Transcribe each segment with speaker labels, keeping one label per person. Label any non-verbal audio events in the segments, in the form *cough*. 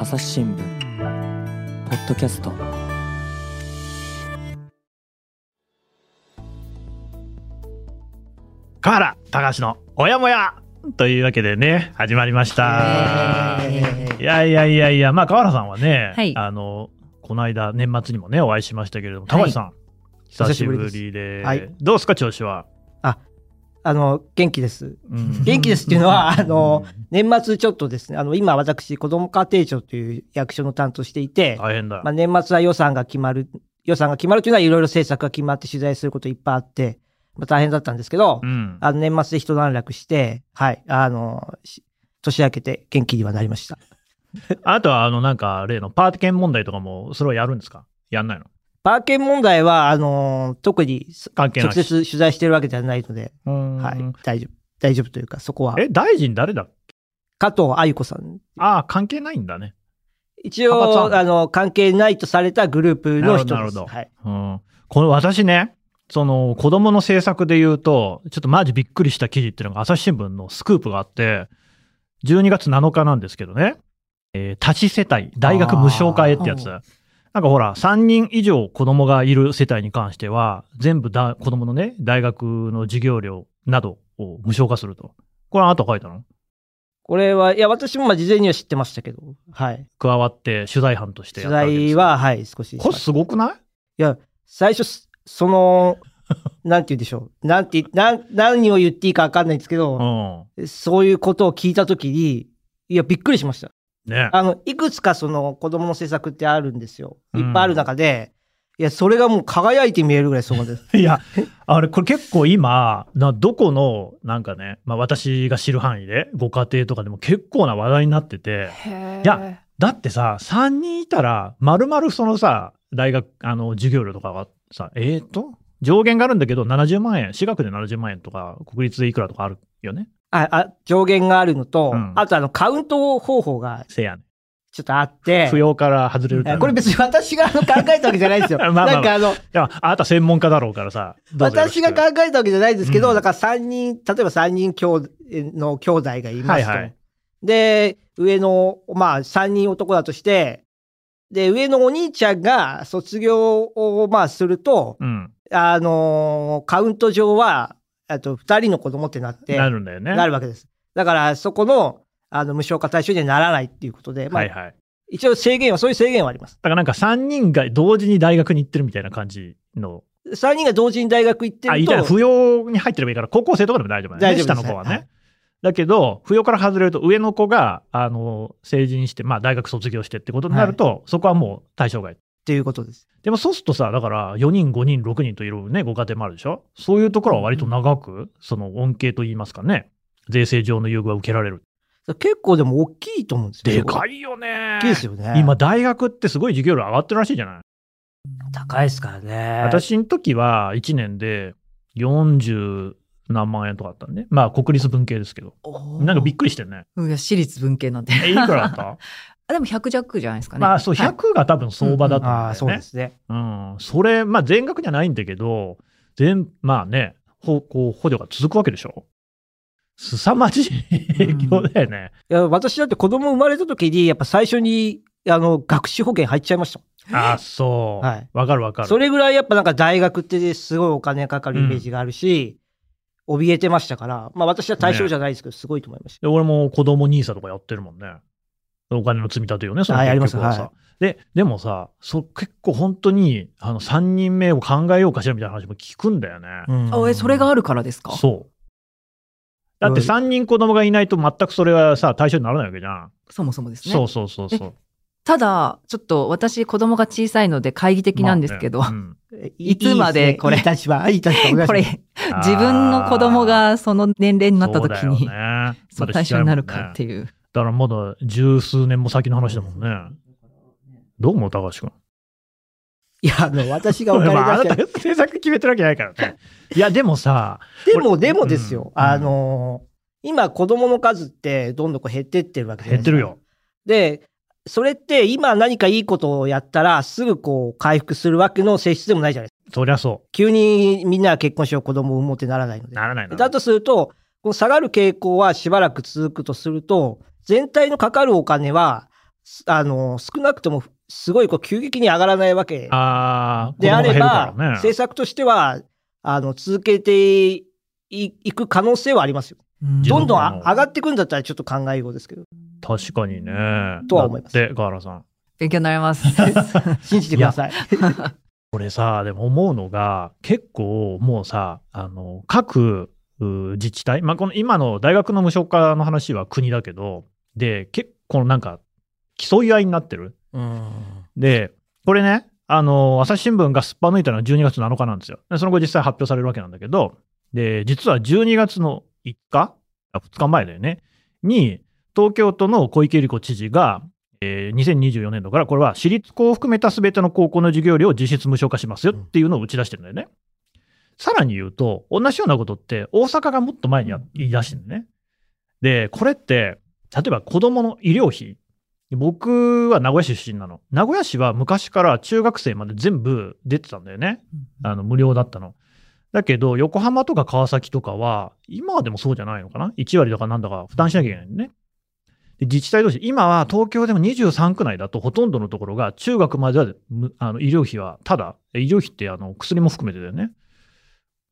Speaker 1: 朝日新聞ポッドキャスト。
Speaker 2: 河原隆のおやもやというわけでね始まりました。いやいやいやいやまあ河原さんはね、
Speaker 3: はい。
Speaker 2: あのこの間年末にもねお会いしましたけれども高橋さん、久しぶり
Speaker 4: 久しぶり
Speaker 2: で
Speaker 4: で。すはい。
Speaker 2: どうですか調子は？
Speaker 4: あの、元気です。
Speaker 2: うん
Speaker 4: 元気ですっていうのは、あの、年末ちょっとですね、あの、今私、子ども家庭庁という役所の担当していて、
Speaker 2: 大変だ。
Speaker 4: まあ、年末は予算が決まる、予算が決まるというのは、いろいろ政策が決まって取材することいっぱいあって、まあ、大変だったんですけど、
Speaker 2: うん、
Speaker 4: あの、年末で一段落して、はい、あの、し年明けて元気にはなりました。
Speaker 2: あとはあのなんか例のパーティケン問題とかもそれはやるんですか？やんないの？
Speaker 4: パーケン問題は、あの、特に直
Speaker 2: 関係ないし。
Speaker 4: 接取材してるわけではないので、
Speaker 2: うん
Speaker 4: はい、大丈夫。大丈夫というか、そこは。
Speaker 2: え大臣誰だ
Speaker 4: 加藤愛子さん
Speaker 2: ああ関係ないんだね。
Speaker 4: 一応、あの、関係ないとされたグループの人です。
Speaker 2: なるほどな
Speaker 4: はい。
Speaker 2: うんこの私ね、その子供の政策で言うと、ちょっとマジびっくりした記事っていうのが朝日新聞のスクープがあって、12月7日なんですけどね、えー多子世帯、大学無償化へってやつ。
Speaker 4: あ
Speaker 2: なんかほら、3人以上子供がいる世帯に関しては、全部だ子供のね、大学の授業料などを無償化すると。これあなた書いたの？
Speaker 4: これは、いや、私もまあ事前には知ってましたけど、はい。
Speaker 2: 加わって取材班としてや
Speaker 4: 取材は、はい、少ししま
Speaker 2: これ。すごくない？
Speaker 4: いや、最初す、その、*laughs* なんて言うんでしょう。なんて、なん、何を言っていいか分かんないんですけ
Speaker 2: う
Speaker 4: ど、
Speaker 2: ん。
Speaker 4: そういうことを聞いたときに、いや、びっくりしました。
Speaker 2: ね。
Speaker 4: あの、いくつかその子供の政策ってあるんですよ。
Speaker 2: うん
Speaker 4: いっぱいある中で、いや、それがもう輝いて見えるぐらいそうです。
Speaker 2: いや、あれ、これ結構今、などこの、なんかね、まあ私が知る範囲で、ご家庭とかでも結構な話題になってて、いや、だってさ、3人いたら、まるまるそのさ、大学、あの、授業料とかがさ、えー、と、上限があるんだけど、70万円、私学で70万円とか、国立でいくらとかあるよね。
Speaker 4: あ、あ、上限があるのと、
Speaker 2: うん
Speaker 4: あとあの、カウント方法が
Speaker 2: せやね
Speaker 4: ちょっとあって、
Speaker 2: ん。扶養から外れる
Speaker 4: これ別に私が考えたわけじゃないですよ。*laughs*
Speaker 2: まあまあまあ
Speaker 4: なんかあの、
Speaker 2: いや、あなた専門家だろうからさ。
Speaker 4: 私が考えたわけじゃないですけど、
Speaker 2: うん
Speaker 4: だから3人、例えば3人兄弟の兄弟がいますと。
Speaker 2: はいはい
Speaker 4: で、上の、まあ3人男だとして、で、上のお兄ちゃんが卒業をまあすると、
Speaker 2: うん。
Speaker 4: あのーカウント上は、あと2人の子供ってなって、
Speaker 2: なるんだよね。
Speaker 4: なるわけです。だからそこの、あの、無償化対象にはならないっていうことで、まあ、
Speaker 2: はいはい。
Speaker 4: 一応制限は、そういう制限はあります。
Speaker 2: だからなんか3人が同時に大学に行ってるみたいな感じの。
Speaker 4: 3人が同時に大学行って
Speaker 2: あ、い
Speaker 4: ると、
Speaker 2: たら扶養に入ってればいいから、高校生とかでも大丈夫だよね。
Speaker 4: 大丈夫
Speaker 2: 下の子はね。
Speaker 4: はい
Speaker 2: だけど、扶養から外れると、上の子が、あの、成人して、まあ、大学卒業してってことになると、そこはもう対象外。
Speaker 4: っていうことです。
Speaker 2: でもそうするとさ、だから、4人、5人、6人といるね、ご家庭もあるでしょ？そういうところは割と長く、その恩恵といいますかね、税制上の優遇は受けられる。
Speaker 4: 結構でも大きいと思うんですよ。
Speaker 2: でかいよね。
Speaker 4: 大きいですよね。
Speaker 2: 今、大学ってすごい授業料上がってるらしいじゃない？
Speaker 4: 高いですからね。
Speaker 2: 私の時は1年で40何万円とかあったんで、まあ国立文系ですけど、なんかびっくりしてんね。
Speaker 3: 私立文系なんで。
Speaker 2: え、いくらだった？*laughs*
Speaker 3: あでも100弱じゃないですかね。
Speaker 2: まあそう、
Speaker 3: はい
Speaker 2: 100が多分相場だと思うんだよね。
Speaker 4: ああ、そうですね。
Speaker 2: うん。それ、まあ全額じゃないんだけど、全、まあね、ほこう補助が続くわけでしょ。凄まじい影響だよね。
Speaker 4: いや、私だって子供生まれた時に、やっぱ最初に、あの、学資保険入っちゃいましたもん
Speaker 2: ああ、そう。わ、
Speaker 4: はい
Speaker 2: かるわかる。
Speaker 4: それぐらいやっぱなんか大学ってすごいお金かかるイメージがあるし、怯えてましたから、まあ私は対象じゃないですけど、すごいと思いました。
Speaker 2: で俺も子供 NISA とかやってるもんね。お金の積み立てよね、その
Speaker 4: あやります
Speaker 2: 結局はさ。
Speaker 4: は
Speaker 2: で、でもさ、そ結構本当に、あの、3人目を考えようかしらみたいな話も聞くんだよね。
Speaker 4: うん
Speaker 3: あえそれがあるからですか？
Speaker 2: そう。だって3人子供がいないと全くそれはさ、対象にならないわけじゃん。
Speaker 3: そもそもですね。
Speaker 2: そうそうそうそう。
Speaker 3: ただ、ちょっと私子供が小さいので懐疑的なんですけど、
Speaker 2: まあねうん
Speaker 4: い
Speaker 3: いつまでこれ？
Speaker 4: いい立場、いい。
Speaker 3: これ、自分の子供がその年齢になった時
Speaker 2: そうだ
Speaker 3: に、*laughs* その対象になるかって
Speaker 2: う。
Speaker 3: いう。
Speaker 2: だからまだ十数年も先の話だもんね。どう思う高橋君？
Speaker 4: いや、あの、私がお金 *laughs*
Speaker 2: まあ、あな
Speaker 4: 出した
Speaker 2: た政策決めてるわけないからね。*laughs* いや、でもさ、
Speaker 4: でも、でもですよ。
Speaker 2: うん
Speaker 4: あの、今子供の数ってどんどんこう減ってってるわけ
Speaker 2: 減ってるよ。
Speaker 4: で、それって今何かいいことをやったらすぐこう回復するわけの性質でもないじゃないですか。
Speaker 2: そりゃそ
Speaker 4: 急にみんなが結婚しよう子供を産もうってならないの
Speaker 2: う。
Speaker 4: で。
Speaker 2: ならないな。
Speaker 4: だとすると、この下がる傾向はしばらく続くとすると、全体のかかるお金は、あの、少なくともすごいこう急激に上がらないわけであれば、
Speaker 2: ね
Speaker 4: 政策としては、あの、続けていいく可能性はありますよ。
Speaker 2: 自
Speaker 4: どんどん上がっていくんだったらちょっと考えようですけど、
Speaker 2: 確かにね。
Speaker 4: とは思います
Speaker 2: だって、河原さん。
Speaker 3: 勉強になります。*laughs*
Speaker 4: 信じてください。
Speaker 2: これさ、でも思うのが、結構もうさ、あの、各う自治体、まあ、この今の大学の無償化の話は国だけど、で、結構なんか、競い合いになってる。で、これね、あの、朝日新聞がすっぱ抜いたのは12月7日なんですよ。でその後実際発表されるわけなんだけど、で、実は12月の5日あ ?2 日前だよね。に、東京都の小池百合子知事が、えー2024年度からこれは私立校を含めたすべての高校の授業料を実質無償化しますよっていうのを打ち出してるんだよね。さらに言うと、同じようなことって大阪がもっと前にや言い出してるんだね。で、これって、例えば子供の医療費。僕は名古屋市出身なの。名古屋市は昔から中学生まで全部出てたんだよね。あの無料だったの。だけど、横浜とか川崎とかは、今はでもそうじゃないのかな ?1 割だかなんだか負担しなきゃいけないのね。で自治体同士、今は東京でも23区内だとほとんどのところが中学まではむあの医療費はただ、医療費ってあの薬も含めてだよね。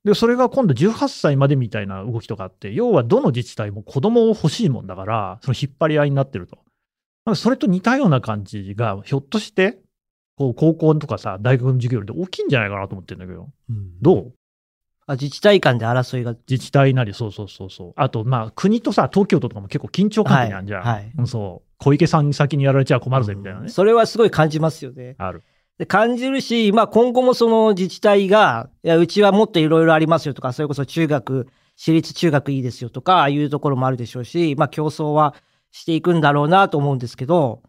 Speaker 2: で、それが今度18歳までみたいな動きとかあって、要はどの自治体も子供を欲しいもんだから、その引っ張り合いになってると。なんかそれと似たような感じが、ひょっとして、こう高校とかさ、大学の授業料で大きいんじゃないかなと思ってるんだけど、どう？
Speaker 4: あ自治体間で争いが。
Speaker 2: 自治体なり、そうそうそうそう。あと、まあ、国とさ、東京都とかも結構緊張関係にあるじゃん。
Speaker 4: はいはい
Speaker 2: うんそう。小池さんに先にやられちゃ困るぜ、みたいなね。
Speaker 4: それはすごい感じますよね。
Speaker 2: ある。
Speaker 4: で感じるし、まあ今後もその自治体が、いや、うちはもっといろいろありますよとか、それこそ中学、私立中学いいですよとか、いうところもあるでしょうし、まあ競争はしていくんだろうなと思うんですけど、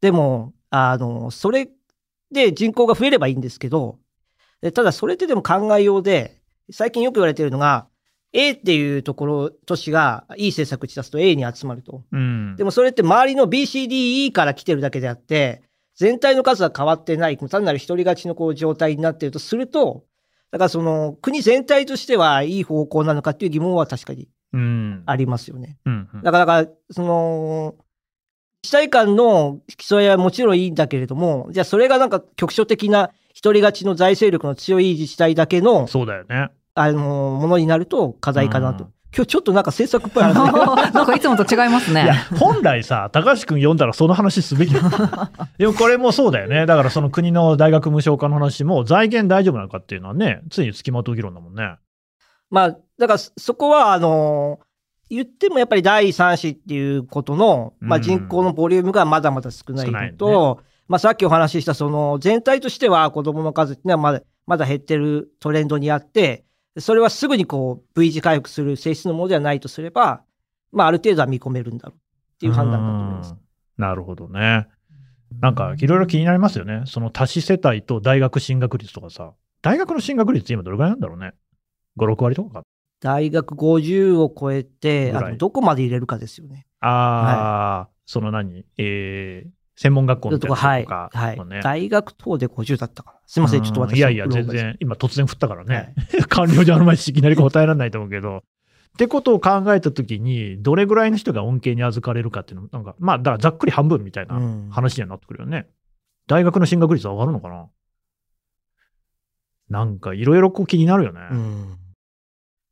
Speaker 4: でも、あの、それで人口が増えればいいんですけど、でただそれってでも考えようで、最近よく言われてるのが、A っていうところ、都市がいい政策打ち出すと A に集まると。
Speaker 2: うん。
Speaker 4: でもそれって周りの BCDE から来てるだけであって、全体の数は変わってない、単なる一人勝ちのこう状態になっているとすると、だからその国全体としてはいい方向なのかっていう疑問は確かに
Speaker 2: うん。
Speaker 4: ありますよね。
Speaker 2: うんうん
Speaker 4: だから、だからその、自治体間の競い合いはもちろんいいんだけれども、じゃあそれがなんか局所的な一人勝ちの財政力の強い自治体だけの、
Speaker 2: そうだよね。
Speaker 4: あの、ものになると課題かなと。
Speaker 2: うん
Speaker 4: 今日ちょっとなんか政策っぽい話 *laughs*
Speaker 3: なんかいつもと違います
Speaker 2: いや
Speaker 3: ね。、
Speaker 2: 本来さ、高橋君読んだらその話すべき。*laughs* でもこれもそうだよね。だからその国の大学無償化の話も財源大丈夫なのかっていうのはね、ついに付きまとう議論だもんね。
Speaker 4: まあ、だからそそこは、あの言ってもやっぱり第三子っていうことの、まあ、
Speaker 2: うん
Speaker 4: 人口のボリュームがまだまだ少ない
Speaker 2: 少ない
Speaker 4: のと、まあ、さっきお話ししたその全体としては子どもの数っていうのはまだまだ減ってるトレンドにあってそれはすぐにこう V 字回復する性質のものではないとすれば、まあ、ある程度は見込めるんだろうっていう判断だと思います。
Speaker 2: うんなるほどね。なんかいろいろ気になりますよね。その多子世帯と大学進学率とかさ。大学の進学率今どれぐらいなんだろうね。5、6割とかか。
Speaker 4: 大学50を超えて、あとどこまで入れるかですよね。
Speaker 2: ああ、その何？えー、専門学校みたいなとこ
Speaker 4: はい、はい。大学等で50だったかな。すいません、ちょっと私
Speaker 2: うんいやいや、全然、今突然振ったから
Speaker 4: は
Speaker 2: ね
Speaker 4: い。*laughs*
Speaker 2: 官僚じゃあるまいし、いきなり答えられないと思うけど。ってことを考えたときに、どれぐらいの人が恩恵に預かれるかっていうのなんか、まあ、だからざっくり半分みたいな
Speaker 4: うん
Speaker 2: 話にはなってくるよね。大学の進学率は上がるのかななんか、いろいろこう気になるよね。
Speaker 4: うん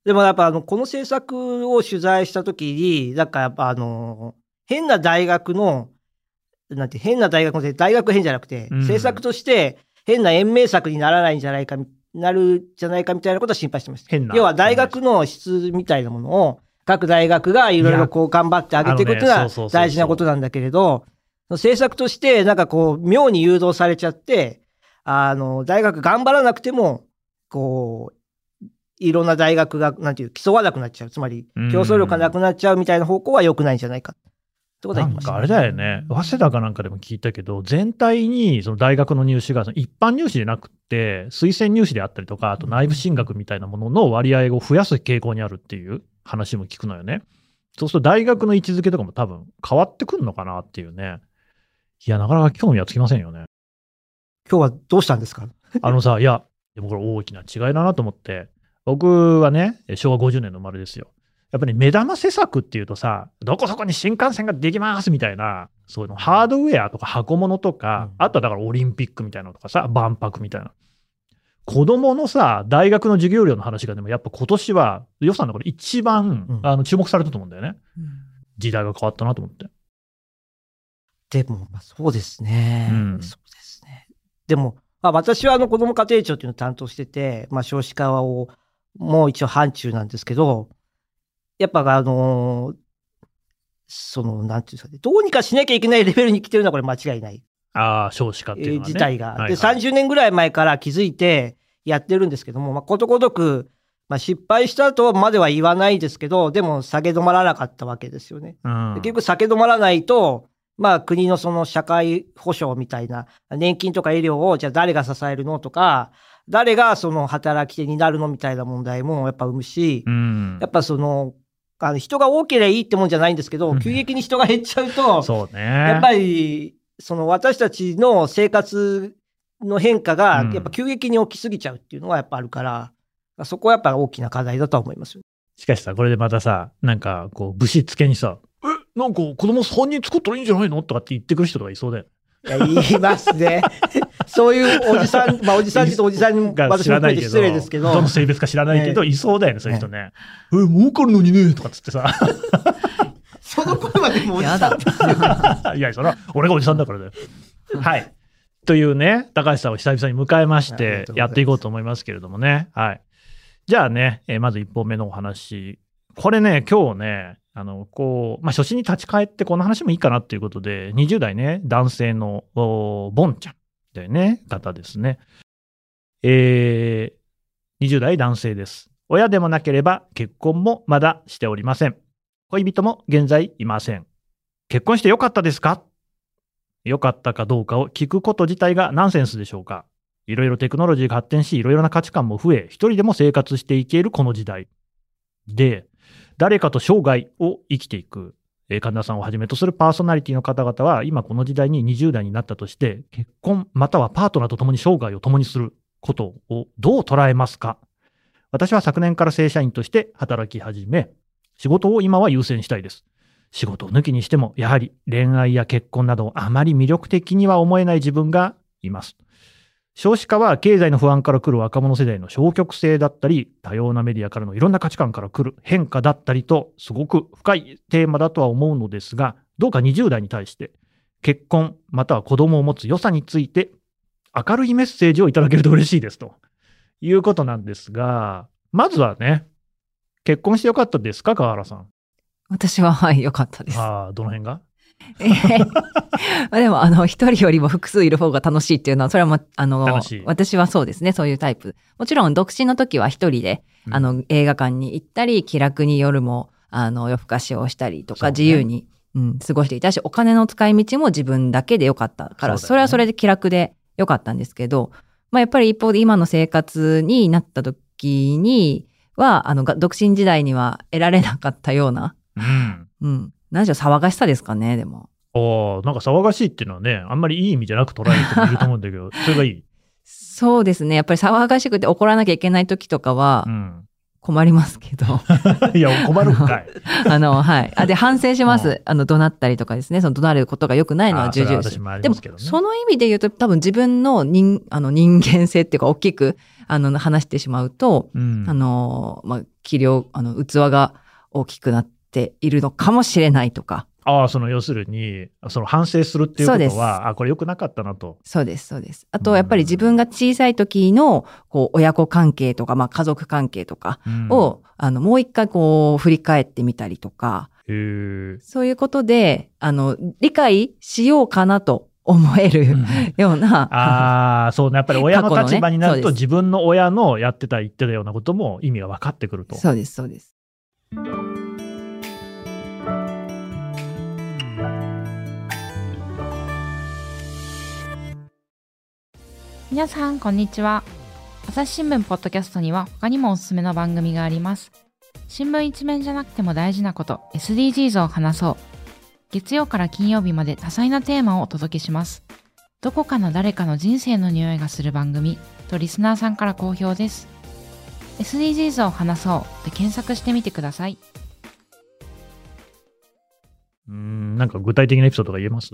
Speaker 4: でもやっぱあのこの政策を取材したときに、なんかやっぱあの変な大学の、なんて変な大学の大学変じゃなくて、
Speaker 2: うん
Speaker 4: 政策として変な延命策にならないんじゃないかみ、なるんじゃないかみたいなことは心配してました。
Speaker 2: 変な。
Speaker 4: 要は大学の質みたいなものを各大学がいろいろこう頑張って上げていくっていうのは大事なことなんだけれど、政策としてなんかこう妙に誘導されちゃって、あの、大学頑張らなくても、こう、いろんな大学が、なんていう、競わなくなっちゃう。つまり
Speaker 2: うん、
Speaker 4: 競争力がなくなっちゃうみたいな方向は良くないんじゃないか。ってことは言ってました、
Speaker 2: なんかあれだよね、早稲田かなんかでも聞いたけど、全体にその大学の入試がその一般入試でなくって、推薦入試であったりとか、あと内部進学みたいなものの割合を増やす傾向にあるっていう話も聞くのよね。そうすると大学の位置づけとかも多分変わってくるのかなっていうね。いや、なかなか興味はつきませんよね。
Speaker 4: 今日はどうしたんですか？
Speaker 2: あのさ、いや、でもこれ大きな違いだなと思って、僕はね、昭和50年の生まれですよ。やっぱり目玉施策っていうとさ、どこそこに新幹線ができますみたいな、そういうのハードウェアとか箱物とか、
Speaker 4: うん
Speaker 2: あとはだからオリンピックみたいなのとかさ、万博みたいな。子供のさ、大学の授業料の話がでもやっぱ今年は予算の中で一番、
Speaker 4: うん
Speaker 2: あの注目されたと思うんだよね。時代が変わったなと思って。
Speaker 4: でも、まあ、そうですね。
Speaker 2: うん
Speaker 4: そうですね。でも、まあ、私はあの子ども家庭庁っていうのを担当してて、まあ、少子化をもう一応範疇なんですけど、やっぱあのその、なんていうんですかね、どうにかしなきゃいけないレベルに来てるのはこれ間違いない。
Speaker 2: ああ、少子化っていうのは、ね。
Speaker 4: 自体が。
Speaker 2: はいはい
Speaker 4: で、30年ぐらい前から気づいてやってるんですけども、まあ、ことごとく、まあ、失敗したとまでは言わないですけど、でも下げ止まらなかったわけですよね。
Speaker 2: うん
Speaker 4: で結局下げ止まらないと、まあ国のその社会保障みたいな、年金とか医療をじゃあ誰が支えるのとか、誰がその働き手になるのみたいな問題もやっぱ生むし、
Speaker 2: うん
Speaker 4: やっぱその、あの人が多ければいいってもんじゃないんですけど、
Speaker 2: うん
Speaker 4: 急激に人が減っちゃうと、*laughs*
Speaker 2: そうね。
Speaker 4: やっぱり、その私たちの生活の変化が
Speaker 2: うん
Speaker 4: やっぱ急激に起きすぎちゃうっていうのはやっぱあるから、そこはやっぱ大きな課題だとは思いますよ。
Speaker 2: しかしさ、これでまたさ、なんか、こう、ぶしつけにさ、え、なんか子供3人作ったらいいんじゃないの？とかって言ってくる人とかいそうだよ。
Speaker 4: いや、言いますね。*laughs* そういうおじさん、まあおじさんとおじさんに
Speaker 2: が
Speaker 4: 私も含めて失礼ですけど、
Speaker 2: どの性別か知らないけど、いそうだよね、そういう人ね。え、儲かるのにね、とかっつってさ。
Speaker 4: その声はでもおじさん
Speaker 3: やだ。
Speaker 2: いや、それは俺がおじさんだからだよ。はい。というね、高橋さんを久々に迎えましてやっていこうと思いますけれどもね。はい。じゃあね、えーまず1本目のお話。これね、今日ね、あの、こう、まあ、初心に立ち返ってこの話もいいかなっていうことで、20代ね、男性の、ボンちゃんというね、方ですね。えー、20代男性です。親でもなければ結婚もまだしておりません。恋人も現在いません。結婚してよかったですか？良かったかどうかを聞くこと自体がナンセンスでしょうか？いろいろテクノロジーが発展し、いろいろな価値観も増え、一人でも生活していけるこの時代。で、誰かと生涯を生きていく、神田さんをはじめとするパーソナリティの方々は、今この時代に20代になったとして、結婚またはパートナーと共に生涯を共にすることをどう捉えますか？私は昨年から正社員として働き始め、仕事を今は優先したいです。仕事を抜きにしても、やはり恋愛や結婚などあまり魅力的には思えない自分がいます。少子化は経済の不安から来る若者世代の消極性だったり、多様なメディアからのいろんな価値観から来る変化だったりと、すごく深いテーマだとは思うのですが、どうか20代に対して、結婚または子供を持つ良さについて、明るいメッセージをいただけると嬉しいですということなんですが、まずはね、結婚してよかったですか、川原さん。
Speaker 3: 私は、はい、良かったです。
Speaker 2: ああ、どの辺が？
Speaker 3: ええ *laughs* まあでも、あの、一人よりも複数いる方が楽しいっていうのは、それはもう、あの私はそうですね、そういうタイプ。もちろん、独身の時は一人で、あ、の、映画館に行ったり、気楽に夜も、あの、夜更かしをしたりとか、自由に、うん、過ごしていたし、お金の使い道も自分だけでよかったから、
Speaker 2: そね。
Speaker 3: それはそれで気楽でよかったんですけど、まあ、やっぱり一方で今の生活になった時には、あの、が独身時代には得られなかったような、
Speaker 2: うん。
Speaker 3: うん、何でしょう、騒がしさですかね、でも。
Speaker 2: ああ、なんか騒がしいっていうのはね、あんまりいい意味じゃなく捉える人もいると思うんだけど、それがいい？
Speaker 3: そうですね。やっぱり騒がしくて怒らなきゃいけない時とかは
Speaker 2: うん。
Speaker 3: 困りますけど。*laughs*
Speaker 2: いや、困るんかい。*laughs*
Speaker 3: あの、はい。あ、で、反省しま
Speaker 2: う
Speaker 3: す。あの、怒鳴ったりとかですね。その怒鳴ることが良くないのは重々です。
Speaker 2: もあり
Speaker 3: でもその意味で言うと、多分自分の人、あの、人間性っていうか、大きく、あの、話してしまうと、
Speaker 2: うん、
Speaker 3: あの、まあ、器量、あの、器が大きくなっているのかもしれないとか。
Speaker 2: ああ、その要するに、その反省するっていうことは、あこれ良くなかったなと。
Speaker 3: そうです、そうです。あと、やっぱり自分が小さい時の、こう、親子関係とか、まあ、家族関係とか
Speaker 2: うん
Speaker 3: を、あの、もう一回こう、振り返ってみたりとか。そういうことで、あの、理解しようかなと思えるような、
Speaker 2: ああ、そうね。やっぱり親の立場になると、
Speaker 3: そうです
Speaker 2: 自分の親のやってた、言ってたようなことも意味が分かってくると。
Speaker 3: そうです、そうです。
Speaker 5: 皆さんこんにちは。朝日新聞ポッドキャストには他にもおすすめの番組があります。新聞一面じゃなくても大事なこと SDGs を話そう。月曜から金曜日まで多彩なテーマをお届けします。どこかの誰かの人生の匂いがする番組とリスナーさんから好評です。SDGs を話そう。で検索してみてください。
Speaker 2: うん、なんか具体的なエピソードが言えます？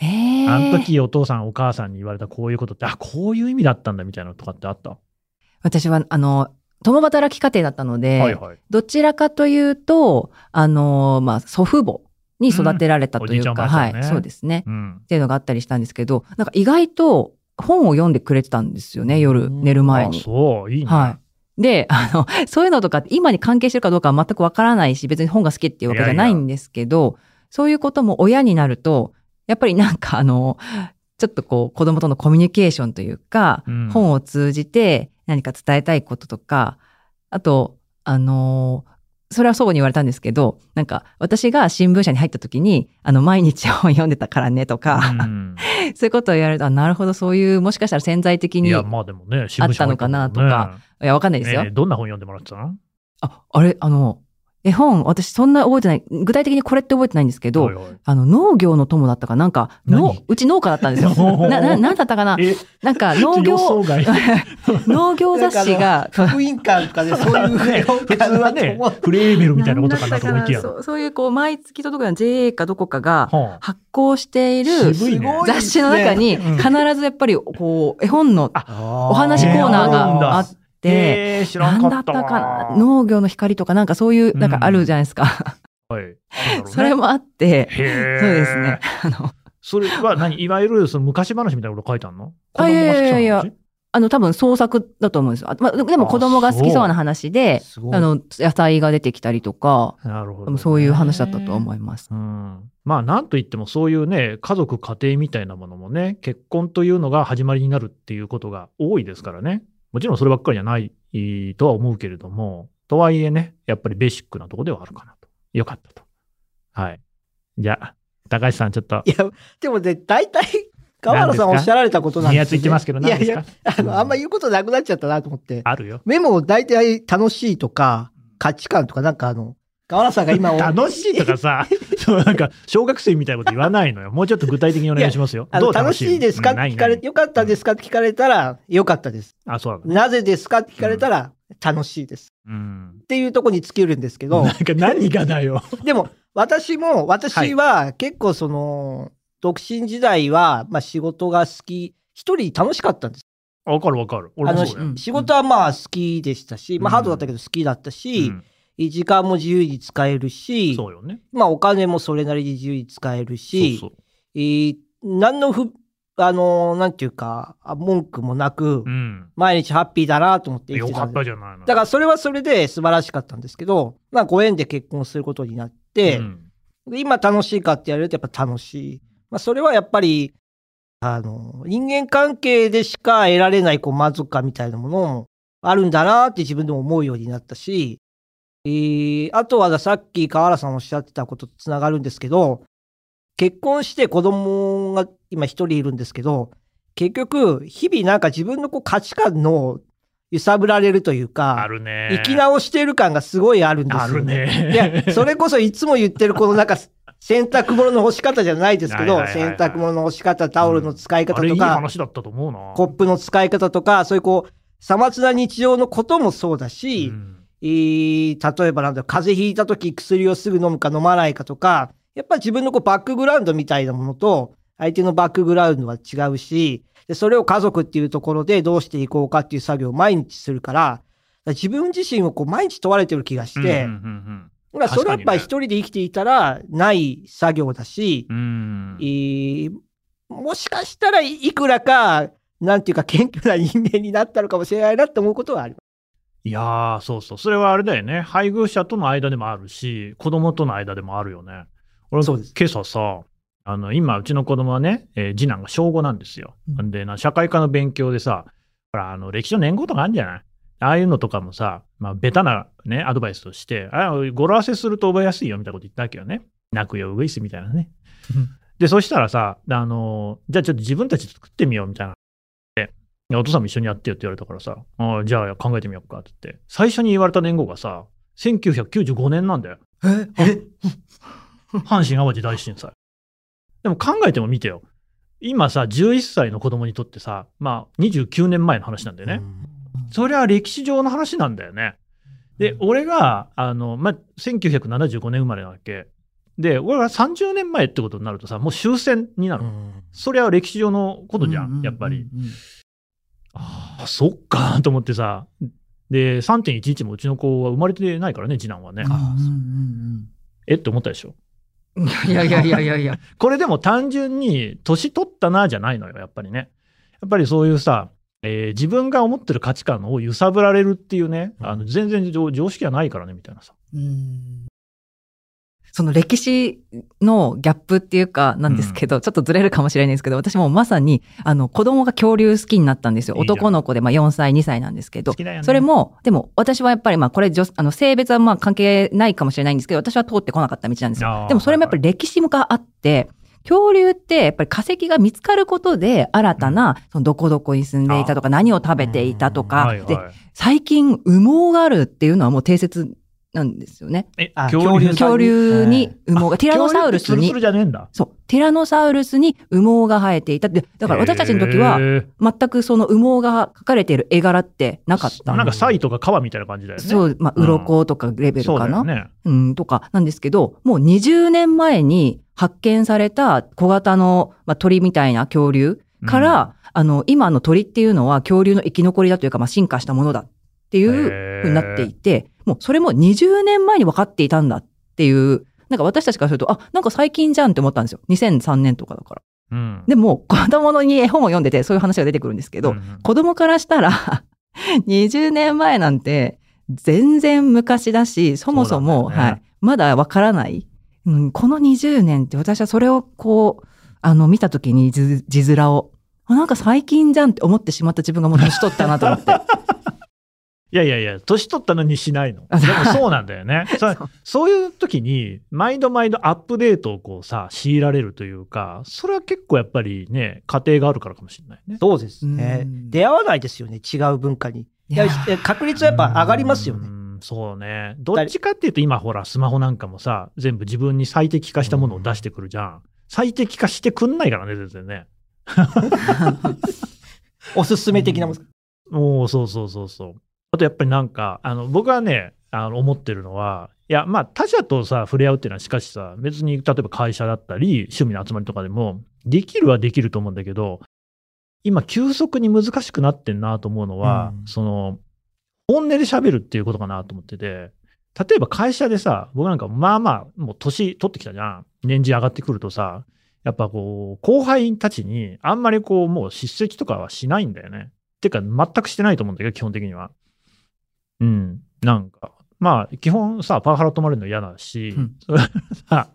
Speaker 3: えー
Speaker 2: あの時お父さんお母さんに言われたこういうことって、あ、こういう意味だったんだみたいなのとかってあった、
Speaker 3: 私は、あの、共働き家庭だったので、
Speaker 2: はいはい。
Speaker 3: どちらかというと、あの、まあ、祖父母に育てられたというか、
Speaker 2: うん
Speaker 3: はい、そうですね。
Speaker 2: うん。
Speaker 3: っていうのがあったりしたんですけど、なんか意外と本を読んでくれてたんですよね、夜、寝る前に。
Speaker 2: そう、いいね。
Speaker 3: はい。で、あの、*laughs* そういうのとか今に関係してるかどうかは全くわからないし、別に本が好きっていうわけじゃないんですけど、そういうことも親になると、やっぱりなんかあの、ちょっとこう子供とのコミュニケーションというか、
Speaker 2: うん。
Speaker 3: 本を通じて何か伝えたいこととか、あと、あのそれは祖母に言われたんですけど、なんか私が新聞社に入った時に、あの毎日本読んでたからねとか、
Speaker 2: うん。*laughs*
Speaker 3: そういうことを言われると、あなるほどそういう、もしかしたら潜在的に、
Speaker 2: あでもね、新聞社
Speaker 3: あったのかなとか。わかんないですよ。
Speaker 2: ねえどんな本読んでもらってたの？
Speaker 3: あ、あれ、あの、絵本、私そんな覚えてない。具体的にこれって覚えてないんですけど、
Speaker 2: はいはい。
Speaker 3: あの、農業の友だったかなんか、の
Speaker 2: 何
Speaker 3: うち農家だったんですよ。*laughs* な、な、なんだったかな？
Speaker 2: え、
Speaker 3: なんか農業。*laughs* 農業雑誌が、
Speaker 4: 福音館とかでそういう *laughs*
Speaker 2: ね、普通はね、フレーベルみたいなことかなと思いきや。
Speaker 3: そういうこう、毎月届くような JA かどこかが
Speaker 2: はあ。
Speaker 3: 発行している雑誌の中に
Speaker 2: うん。
Speaker 3: 必ずやっぱりこう、絵本の
Speaker 4: お
Speaker 3: お話コーナーがあって、
Speaker 2: えー、知ら
Speaker 3: なんん
Speaker 2: かった
Speaker 3: だったか
Speaker 2: わ
Speaker 3: な農業の光とかなんかそういう、なんかあるじゃないですか。
Speaker 2: はい。なんだろうね *laughs*
Speaker 3: それもあって、そうですね。あの、
Speaker 2: それは何？いわゆるその昔話みたいなこと書いてあるの？子供
Speaker 3: あいや
Speaker 2: が好きそうな話？
Speaker 3: いやいやあの多分創作だと思うんですよ。あまあ、でも子供が好きそうな話で、あの、野菜が出てきたりとか、
Speaker 2: なるほど、
Speaker 3: 多分そういう話だったと思います。
Speaker 2: うん。まあ、なんといってもそういうね、家族、家庭みたいなものもね、結婚というのが始まりになるっていうことが多いですからね。もちろんそればっかりじゃないとは思うけれども、とはいえね、やっぱりベーシックなところではあるかなと。よかったと。はい。じゃあ、高橋さん、ちょっと
Speaker 4: い、や、でもね、大体、川原さんおっしゃられたことなんですよ、
Speaker 2: ニヤついてますけど、
Speaker 4: いやい
Speaker 2: 何ですか？
Speaker 4: や、あの、あんま言うことなくなっちゃったなと思って。
Speaker 2: あるよ。
Speaker 4: メモ大体楽しいとか、価値観とか、なんかあの、川原さんが今お *laughs*
Speaker 2: 楽しいとかさ、そ *laughs* うなんか、小学生みたいなこと言わないのよ。もうちょっと具体的にお願いしますよ。どう
Speaker 4: 楽しい？ですか？って聞かれて、よかったですか？って聞かれたら、よかったです。
Speaker 2: あ、そうな
Speaker 4: ぜですか？って聞かれたら、楽しいです。
Speaker 2: うん。
Speaker 4: っていうとこに尽きるんですけど
Speaker 2: なん、か何がだよ。*laughs*
Speaker 4: でも、私も、私は結構その、独身時代は、まあ仕事が好き、一人楽しかったんです。
Speaker 2: わかるわかる。俺もそう。
Speaker 4: 仕事はまあ好きでしたし、まあ
Speaker 2: うん
Speaker 4: ハードだったけど好きだったし、
Speaker 2: うん
Speaker 4: 時間も自由に使えるし、
Speaker 2: そうよね。
Speaker 4: まあお金もそれなりに自由に使えるし、
Speaker 2: そうそう。
Speaker 4: えー何のふ、あのなんていうか、あ文句もなく、
Speaker 2: うん。
Speaker 4: 毎日ハッピーだなと思って生き
Speaker 2: よかっ
Speaker 4: てた
Speaker 2: じゃないの。
Speaker 4: だからそれはそれで素晴らしかったんですけど、まあご縁で結婚することになって、
Speaker 2: うん
Speaker 4: で今楽しいかって言われるとやっぱ楽しい。まあそれはやっぱり、あの、人間関係でしか得られないこう満足感みたいなものもあるんだなって自分でも思うようになったし、えーあとはさっき河原さんおっしゃってたこととつながるんですけど、結婚して子供が今一人いるんですけど、結局、日々なんか自分のこう価値観の揺さぶられるというか、
Speaker 2: あるね。
Speaker 4: 生き直してる感がすごいあるんですよ、
Speaker 2: あるね。
Speaker 4: いや、それこそいつも言ってるこのなんか、洗濯物の干し方じゃないですけど、洗濯物の干し方、タオルの使い方とか、
Speaker 2: 話だったと思うな。
Speaker 4: コップの使い方とか、そういうこう、さまつな日常のこともそうだし、
Speaker 2: うん
Speaker 4: えー例えばなんだ風邪ひいた時薬をすぐ飲むか飲まないかとか、やっぱ自分のこうバックグラウンドみたいなものと、相手のバックグラウンドは違うし、でそれを家族っていうところでどうしていこうかっていう作業を毎日するから、だから自分自身をこう毎日問われてる気がして、
Speaker 2: うんうん
Speaker 4: まあそれはやっぱり一
Speaker 2: 確
Speaker 4: 人で生きていたらない作業だし、
Speaker 2: うんうん。
Speaker 4: えーもしかしたらいくらか、なんていうか謙虚な人間になったのかもしれないなって思うことはあります。
Speaker 2: いやー、そうそう。それはあれだよね。配偶者との間でもあるし、子供との間でもあるよね。俺、
Speaker 4: そうです
Speaker 2: 今朝さ、あの、今、うちの子供はね、えー次男が小5なんですよ。
Speaker 3: うん
Speaker 2: でな、社会科の勉強でさ、ほら、あの、歴史の年号とかあるんじゃない？ああいうのとかもさ、まあ、ベタなね、アドバイスとして、あ語呂合わせすると覚えやすいよみたいなこと言ったわけよね。泣くよ、ウグイスみたいなね。で、そしたらさ、あの、じゃあちょっと自分たちで作ってみようみたいな。お父さんも一緒にやってよって言われたからさ、あじゃあ考えてみようかって言って、最初に言われた年号がさ、1995年なんだよ。
Speaker 4: え？
Speaker 2: 阪神・淡路大震災。でも考えても見てよ。今さ、11歳の子供にとってさ、まあ29年前の話なんだよね。それは歴史上の話なんだよね。で、俺が、あの、まあ、1975年生まれなわけ。で、俺は30年前ってことになるとさ、もう終戦になる。それは歴史上のことじゃん、やっぱり。ああ、そっか *laughs* と思ってさ。で、3.11もうちの子は生まれてないからね、次男はね。えって思ったでしょ？*laughs*
Speaker 3: いやいやいやいやいや。*laughs*
Speaker 2: これでも単純に年取ったなじゃないのよ、やっぱりね。やっぱりそういうさ、えー、自分が思ってる価値観を揺さぶられるっていうね、あの全然常識はないからね、みたいなさ。
Speaker 3: うんその歴史のギャップっていうかなんですけど、うん、ちょっとずれるかもしれないんですけど、私もまさに、あの、子供が恐竜好きになったんですよ。いい男の子で、まあ4歳、2歳なんですけど、ね、それも、でも私はやっぱり、まあこれ、あの、性別はまあ関係ないかもしれないんですけど、私は通ってこなかった道なんですよ。でもそれもやっぱり歴史があって、恐竜ってやっぱり化石が見つかることで新たな、そのどこどこに住んでいたとか何を食べていたとか、で、最近羽毛があるっていうのはもう定説なんですよね。
Speaker 2: え、恐竜
Speaker 3: 恐竜に羽毛が、ティラノサウルスに、そう、ティラノサウルスに羽毛が生えていた。って、だから私たちの時は、全くその羽毛が描かれている絵柄ってなかった。
Speaker 2: なんかサイとか川みたいな感じだよね。
Speaker 3: そう、まあ、鱗とかレベルかな？うん、ね、うん、とかなんですけど、もう20年前に発見された小型の、まあ、鳥みたいな恐竜から、うん、あの、今の鳥っていうのは恐竜の生き残りだというか、まあ、進化したものだっていうふうになっていて、もうそれも20年前に分かっていたんだっていう、なんか私たちからすると、あ、なんか最近じゃんって思ったんですよ。2003年とかだから。うん、でも、子供に絵本を読んでて、そういう話が出てくるんですけど、うんうん、子供からしたら20年前なんて、全然昔だし、そもそも、ね、はい、まだわからない、うん。この20年って私はそれをこう、あの、見たときに字面を、なんか最近じゃんって思ってしまった自分がもう年取ったなと思って。
Speaker 2: いやいやいや、年取ったのにしないの。でもそうなんだよね。*laughs* そそういう時に、毎度毎度アップデートをこうさ、強いられるというか、それは結構やっぱりね、家庭があるからかもしれないね。
Speaker 4: そうですね。出会わないですよね、違う文化に。いや確率はやっぱ上がりますよね。
Speaker 2: そうね。どっちかっていうと、今ほら、スマホなんかもさ、全部自分に最適化したものを出してくるじゃん。最適化してくんないからね、全然ね。*laughs*
Speaker 4: おすすめ的なも
Speaker 2: ん。おそうそうそうそう。あとやっぱりなんか、あの僕はね、あの思ってるのは、いや、まあ他者とさ、触れ合うっていうのはしかしさ、別に例えば会社だったり、趣味の集まりとかでも、できるはできると思うんだけど、今急速に難しくなってんなと思うのは、うん、その、本音で喋るっていうことかなと思ってて、例えば会社でさ、僕なんかまあまあ、もう年取ってきたじゃん。年次上がってくるとさ、やっぱこう、後輩たちにあんまりこう、もう叱責とかはしないんだよね。てか、全くしてないと思うんだけど、基本的には。うん。なんか、まあ、基本さ、パワハラ止まるの嫌だし、うん、*laughs* さ、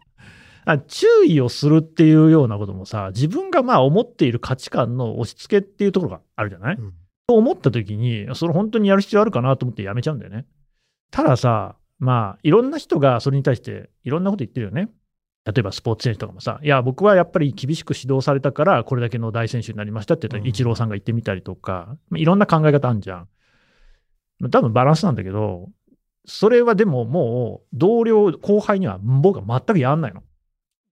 Speaker 2: 注意をするっていうようなこともさ、自分がまあ思っている価値観の押し付けっていうところがあるじゃない、うん、と思った時に、それ本当にやる必要あるかなと思ってやめちゃうんだよね。たださ、まあ、いろんな人がそれに対していろんなこと言ってるよね。例えばスポーツ選手とかもさ、いや、僕はやっぱり厳しく指導されたから、これだけの大選手になりましたって言ったら、イチローさんが言ってみたりとか、いろんな考え方あるじゃん。多分バランスなんだけど、それはでももう同僚、後輩には僕は全くやんないの。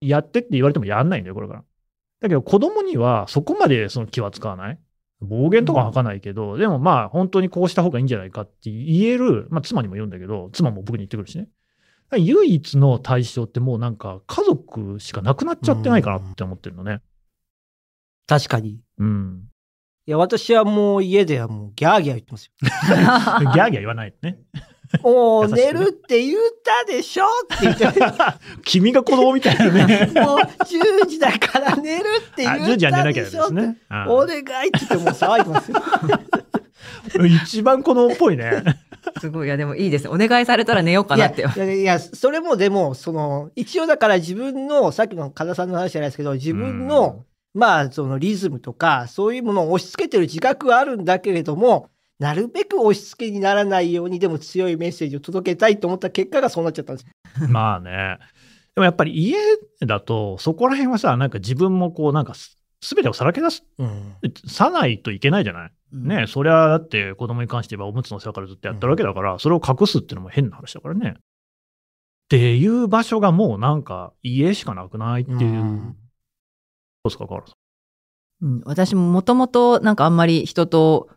Speaker 2: やってって言われてもやんないんだよ、これから。だけど子供にはそこまでその気は使わない。暴言とか吐かないけど、うん、でもまあ本当にこうした方がいいんじゃないかって言える、まあ妻にも言うんだけど、妻も僕に言ってくるしね。唯一の対象ってもうなんか家族しかなくなっちゃってないかなって思ってるのね。
Speaker 4: 確かに。
Speaker 2: うん。
Speaker 4: いや、私はもう家ではもうギャーギャー言ってますよ。*laughs* ギ
Speaker 2: ャーギャー言わないね。*laughs*
Speaker 4: もう寝るって言ったでしょって言って。*laughs*
Speaker 2: 君が子供みたいなね。
Speaker 4: もう10時だから寝るって言ったでしょ。10時は寝なきゃですね。お願いって言ってもう騒いでますよ。
Speaker 2: 一番子供っぽいね。
Speaker 3: すごい。いや、でもいいです。お願いされたら寝ようかなって。い
Speaker 4: や、いやそれもでも、その、一応だから自分の、さっきの加田さんの話じゃないですけど、自分の、まあ、そのリズムとか、そういうものを押し付けてる自覚はあるんだけれども、なるべく押し付けにならないように、でも強いメッセージを届けたいと思った結果がそうなっちゃったんです。*laughs*
Speaker 2: まあね。でもやっぱり家だと、そこら辺はさ、なんか自分もこう、なんか、すべてをさらけ出す、うん、さないといけないじゃない？うん、ねそりゃだって子供に関して言えばおむつの世話からずっとやってるわけだから、うん、それを隠すっていうのも変な話だからね。っていう場所がもうなんか家しかなくないっていうどうですか、河原さ
Speaker 3: ん？うん、私ももともとなんかあんまり人と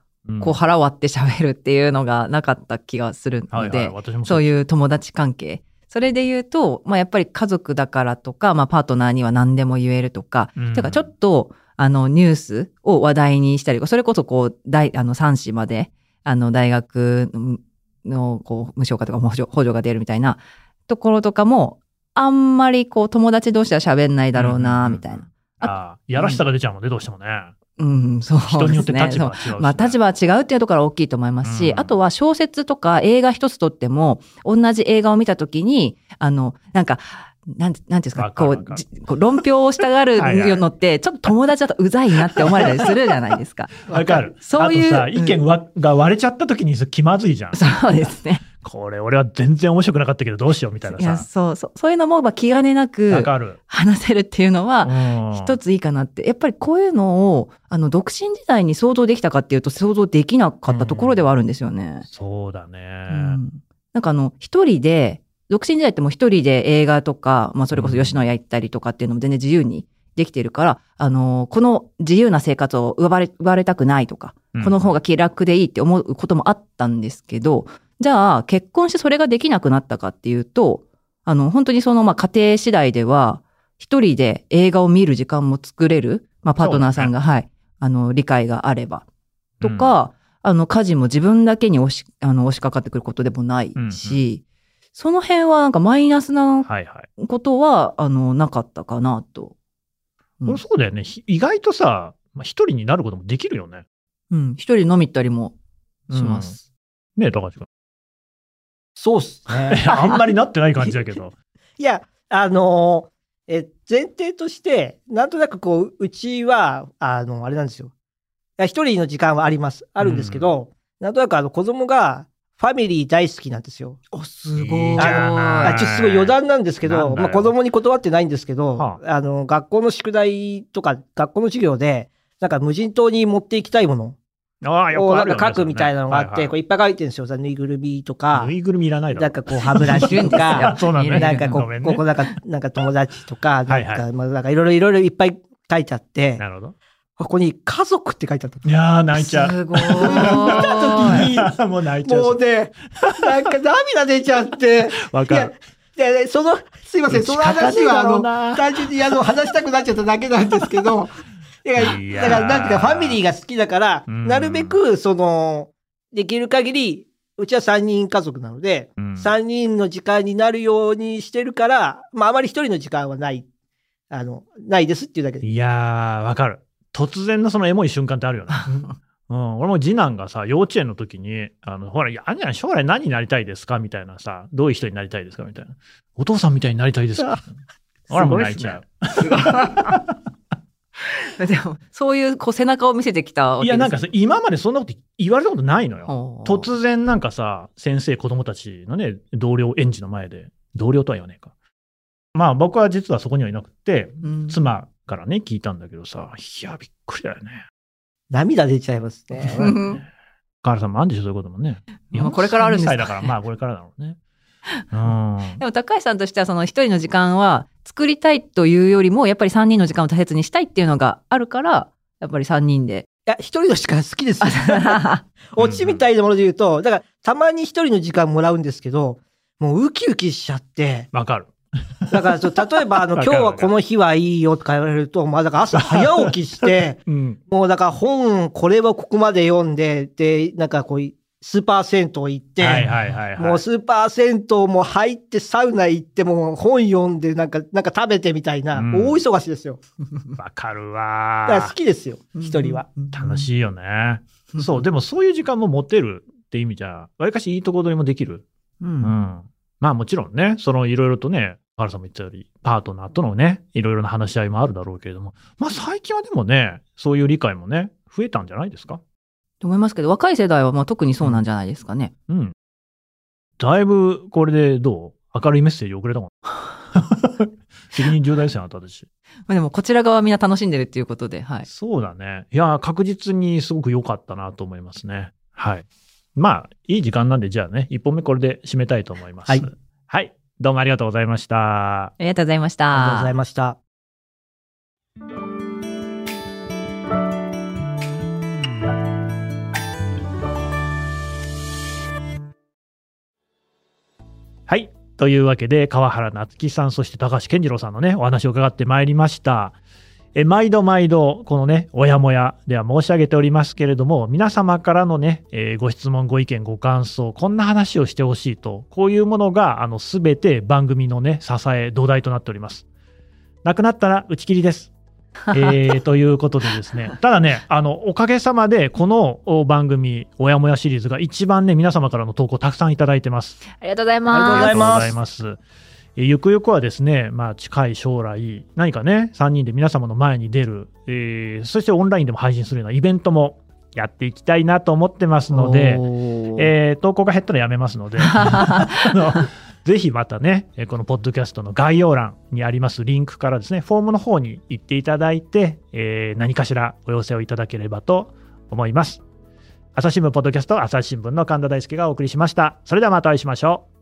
Speaker 3: こう腹割って喋るっていうのがなかった気がするので、そういう友達関係。それで言うと、まあ、やっぱり家族だからとか、まあ、パートナーには何でも言えるとか、
Speaker 2: うん
Speaker 3: てかちょっと、あの、ニュースを話題にしたり、それこそこう、大、あの、3子まで、あの、大学の、こう、無償化とか補助補助が出るみたいなところとかも、あんまりこう、友達同士は喋んないだろうな、
Speaker 2: うん
Speaker 3: みたいな。
Speaker 2: ああ、やらしさが出ちゃうもんね、どうしてもね。
Speaker 3: うん、そうですね。
Speaker 2: 人によって立場は違うしね
Speaker 3: まあ、立場は違うっていうところは大きいと思いますし、
Speaker 2: うん
Speaker 3: あとは小説とか映画一つとっても、同じ映画を見たときに、あの、なんか、なんて、なんですか、こうこう、論評をしたがる
Speaker 2: はいはい
Speaker 3: のって、ちょっと友達だとうざいなって思われたりするじゃないですか。
Speaker 2: わかる。
Speaker 3: そういう
Speaker 2: あとさ、
Speaker 3: うん
Speaker 2: 意見わが割れちゃった時に気まずいじゃん。
Speaker 3: そうですね。
Speaker 2: これ俺は全然面白くなかったけどどうしようみたいない
Speaker 3: や、
Speaker 2: さ。
Speaker 3: そうそう。そういうのも、まあ気兼ねな
Speaker 2: わ
Speaker 3: く
Speaker 2: かる。
Speaker 3: 話せるっていうのは、一
Speaker 2: つ。
Speaker 3: ついいかなって。やっぱりこういうのを、あの、独身時代に想像できたかっていうと、想像できなかったところではあるんですよね。
Speaker 2: そうだ
Speaker 3: う
Speaker 2: ね。
Speaker 3: んなんかあの、一人で、独身時代ってもう一人で映画とか、まあそれこそ吉野家行ったりとかっていうのも全然自由にできてるから、あの、この自由な生活を奪われ、奪われたくないとか、
Speaker 2: うん
Speaker 3: この方が気楽でいいって思うこともあったんですけど、じゃあ結婚してそれができなくなったかっていうと、あの、本当にそのまあ家庭次第では、一人で映画を見る時間も作れる、まあパートナーさんが、はい、あの、理解があれば。とか、あの、家事も自分だけに押し、あの、押しかかってくることでもないし、その辺はなんかマイナスな
Speaker 2: はいはい。
Speaker 3: ことは、あの、なかったかなと。うん
Speaker 2: これそうだよね。ひ意外とさ、まあ一人になることもできるよね。
Speaker 3: うん。一人で飲み行ったりもします。
Speaker 2: ねえ、高橋君。
Speaker 4: そうっすね。*laughs*
Speaker 2: あんまりなってない感じだけど。*laughs*
Speaker 4: いや、あのーえ、前提として、なんとなくこう、うちは、あの、あれなんですよ。いや一人の時間はあります。あるんですけど、なんとなくあの、子供が、ファミリー大好きなんですよ。
Speaker 3: お、す
Speaker 2: ごいいいじゃない
Speaker 4: あちょっとすごい余談なんですけど、まあ、子供に断ってないんですけど、
Speaker 2: は
Speaker 4: あの、学校の宿題とか、学校の授業で、なんか無人島に持っていきたいもの
Speaker 2: ああ、よ
Speaker 4: をなん
Speaker 2: くあるよね
Speaker 4: か書くみたいなのがあって、
Speaker 2: それね
Speaker 4: これいっぱい書いてるんですよ。ぬいぐるみとか
Speaker 2: ぬ、いぐるみいらないだろ。
Speaker 4: なんかこう、歯ブラシとか、*laughs*
Speaker 2: そうなんだね。
Speaker 4: なんかこ
Speaker 2: ごめんね
Speaker 4: ここなんか、なんか友達とか、なんか、
Speaker 2: はいはい
Speaker 4: まあなんかいろいろいろいろいっぱい書いてあって、
Speaker 2: なるほど。
Speaker 4: ここに家族って書いてあった。
Speaker 2: いやー、泣いちゃう。
Speaker 3: すごい。
Speaker 2: いやーもう泣いちゃう。
Speaker 4: もうね、なんか涙出ちゃって、
Speaker 2: わかる。、
Speaker 4: いやその、すいません、その話は、あの、単純にあの、話したくなっちゃっただけなんですけど、いや、
Speaker 2: いやー
Speaker 4: だから、なんていうか、ファミリーが好きだから、
Speaker 2: うん
Speaker 4: なるべく、その、できる限り、うちは3人家族なので、
Speaker 2: うん
Speaker 4: 3人の時間になるようにしてるから、まあ、あまり1人の時間はない、あの、ないですっていうだけで。
Speaker 2: いやー、わかる。突然のそのエモい瞬間ってあるよね。*laughs* うん、俺も次男がさ、幼稚園の時に、あの、ほら、いやあんじゃない将来何になりたいですかみたいなさ、どういう人になりたいですかみたいな。お父さんみたいになりたいですかほら、*laughs* もう泣いちゃう。*laughs* *laughs*
Speaker 3: でも、そういうこう背中を見せてきたわけ
Speaker 2: いや、なんかさ、今までそんなこと言われたことないのよ。
Speaker 3: よ
Speaker 2: 突然なんかさ、先生、子供たちのね、同僚、園児の前で、同僚とは言わねえか。まあ僕は実はそこにはいなくて、
Speaker 3: うん
Speaker 2: 妻からね、聞いたんだけどさ、いや、びっくりだよね。
Speaker 4: 涙出ちゃいますね。
Speaker 3: うん
Speaker 2: カールさんもあるんでしょ、そういうこともね。
Speaker 3: まあこれからあるんですか
Speaker 2: 42歳だから、まあこれからだろうね。うん。*laughs*
Speaker 3: でも高橋さんとしてはその一人の時間は作りたいというよりもやっぱり三人の時間を大切にしたいっていうのがあるからやっぱり三人で。
Speaker 4: いや、一人の時間好きですよ。*laughs* オチみたいなもので言うと、だから、たまに一人の時間もらうんですけど、もうウキウキしちゃって、
Speaker 2: わかる。
Speaker 4: だからそう、例えば、あの、*laughs* 今日はこの日はいいよとか言われると、まあ、だから朝早起きして、*laughs*
Speaker 2: うん。
Speaker 4: もうだから本、これはここまで読んで、で、なんかこう、スーパー銭湯行って、
Speaker 2: はいはいはいはい。
Speaker 4: もうスーパー銭湯も入って、サウナ行って、もう本読んで、なんか、なんか食べてみたいな、
Speaker 2: うん
Speaker 4: 大忙しですよ。*laughs*
Speaker 2: わかる
Speaker 4: だから
Speaker 2: わ
Speaker 4: 好。きですよ、一人は。
Speaker 2: 楽しいよね。そう、でもそういう時間も持てるって意味じゃ、わりかしいいとこ取りもできる。
Speaker 3: う
Speaker 2: うんん。まあもちろんね、そのいろいろとね、カールさんも言ったより、パートナーとのね、いろいろな話し合いもあるだろうけれども、まあ最近はでもね、そういう理解もね、増えたんじゃないですか？
Speaker 3: と思いますけど若い世代はまあ特にそうなんじゃないですかね。
Speaker 2: うん。だいぶこれでどう？明るいメッセージ送れたもん。責任重大ですよ、あなたたち。*laughs*
Speaker 3: まあでもこちら側はみんな楽しんでるっていうことで、はい。
Speaker 2: そうだね。いや、確実にすごく良かったなと思いますね。はい。まあ、いい時間なんで、じゃあね、一本目これで締めたいと思います。
Speaker 4: はい。
Speaker 2: はい。どうもありがとうございました。
Speaker 3: ありがとうございました。
Speaker 4: ありがとうございました。
Speaker 2: はい。というわけで、川原夏樹さん、そして高橋健次郎さんのね、お話を伺ってまいりました。え毎度毎度、このね、おやもやでは申し上げておりますけれども、皆様からのね、えーご質問、ご意見、ご感想、こんな話をしてほしいと、こういうものが、あの、すべて番組のね、支え、土台となっております。なくなったら打ち切りです。*laughs* えーということでですね、ただね、あの、おかげさまで、このお番組、おやもやシリーズが一番ね、皆様からの投稿たくさんいただいてます。
Speaker 3: ありがとうございます。
Speaker 2: ありがとうございます。えーゆくゆくはですね、まあ、近い将来、何かね、3人で皆様の前に出る、えーそしてオンラインでも配信するようなイベントもやっていきたいなと思ってますので、えー投稿が減ったらやめますので、*laughs* ぜひまたね、このポッドキャストの概要欄にありますリンクからですね、フォームの方に行っていただいて、えー何かしらお寄せをいただければと思います。朝日新聞ポッドキャスト、朝日新聞の神田大輔がお送りしました。それではまたお会いしましょう。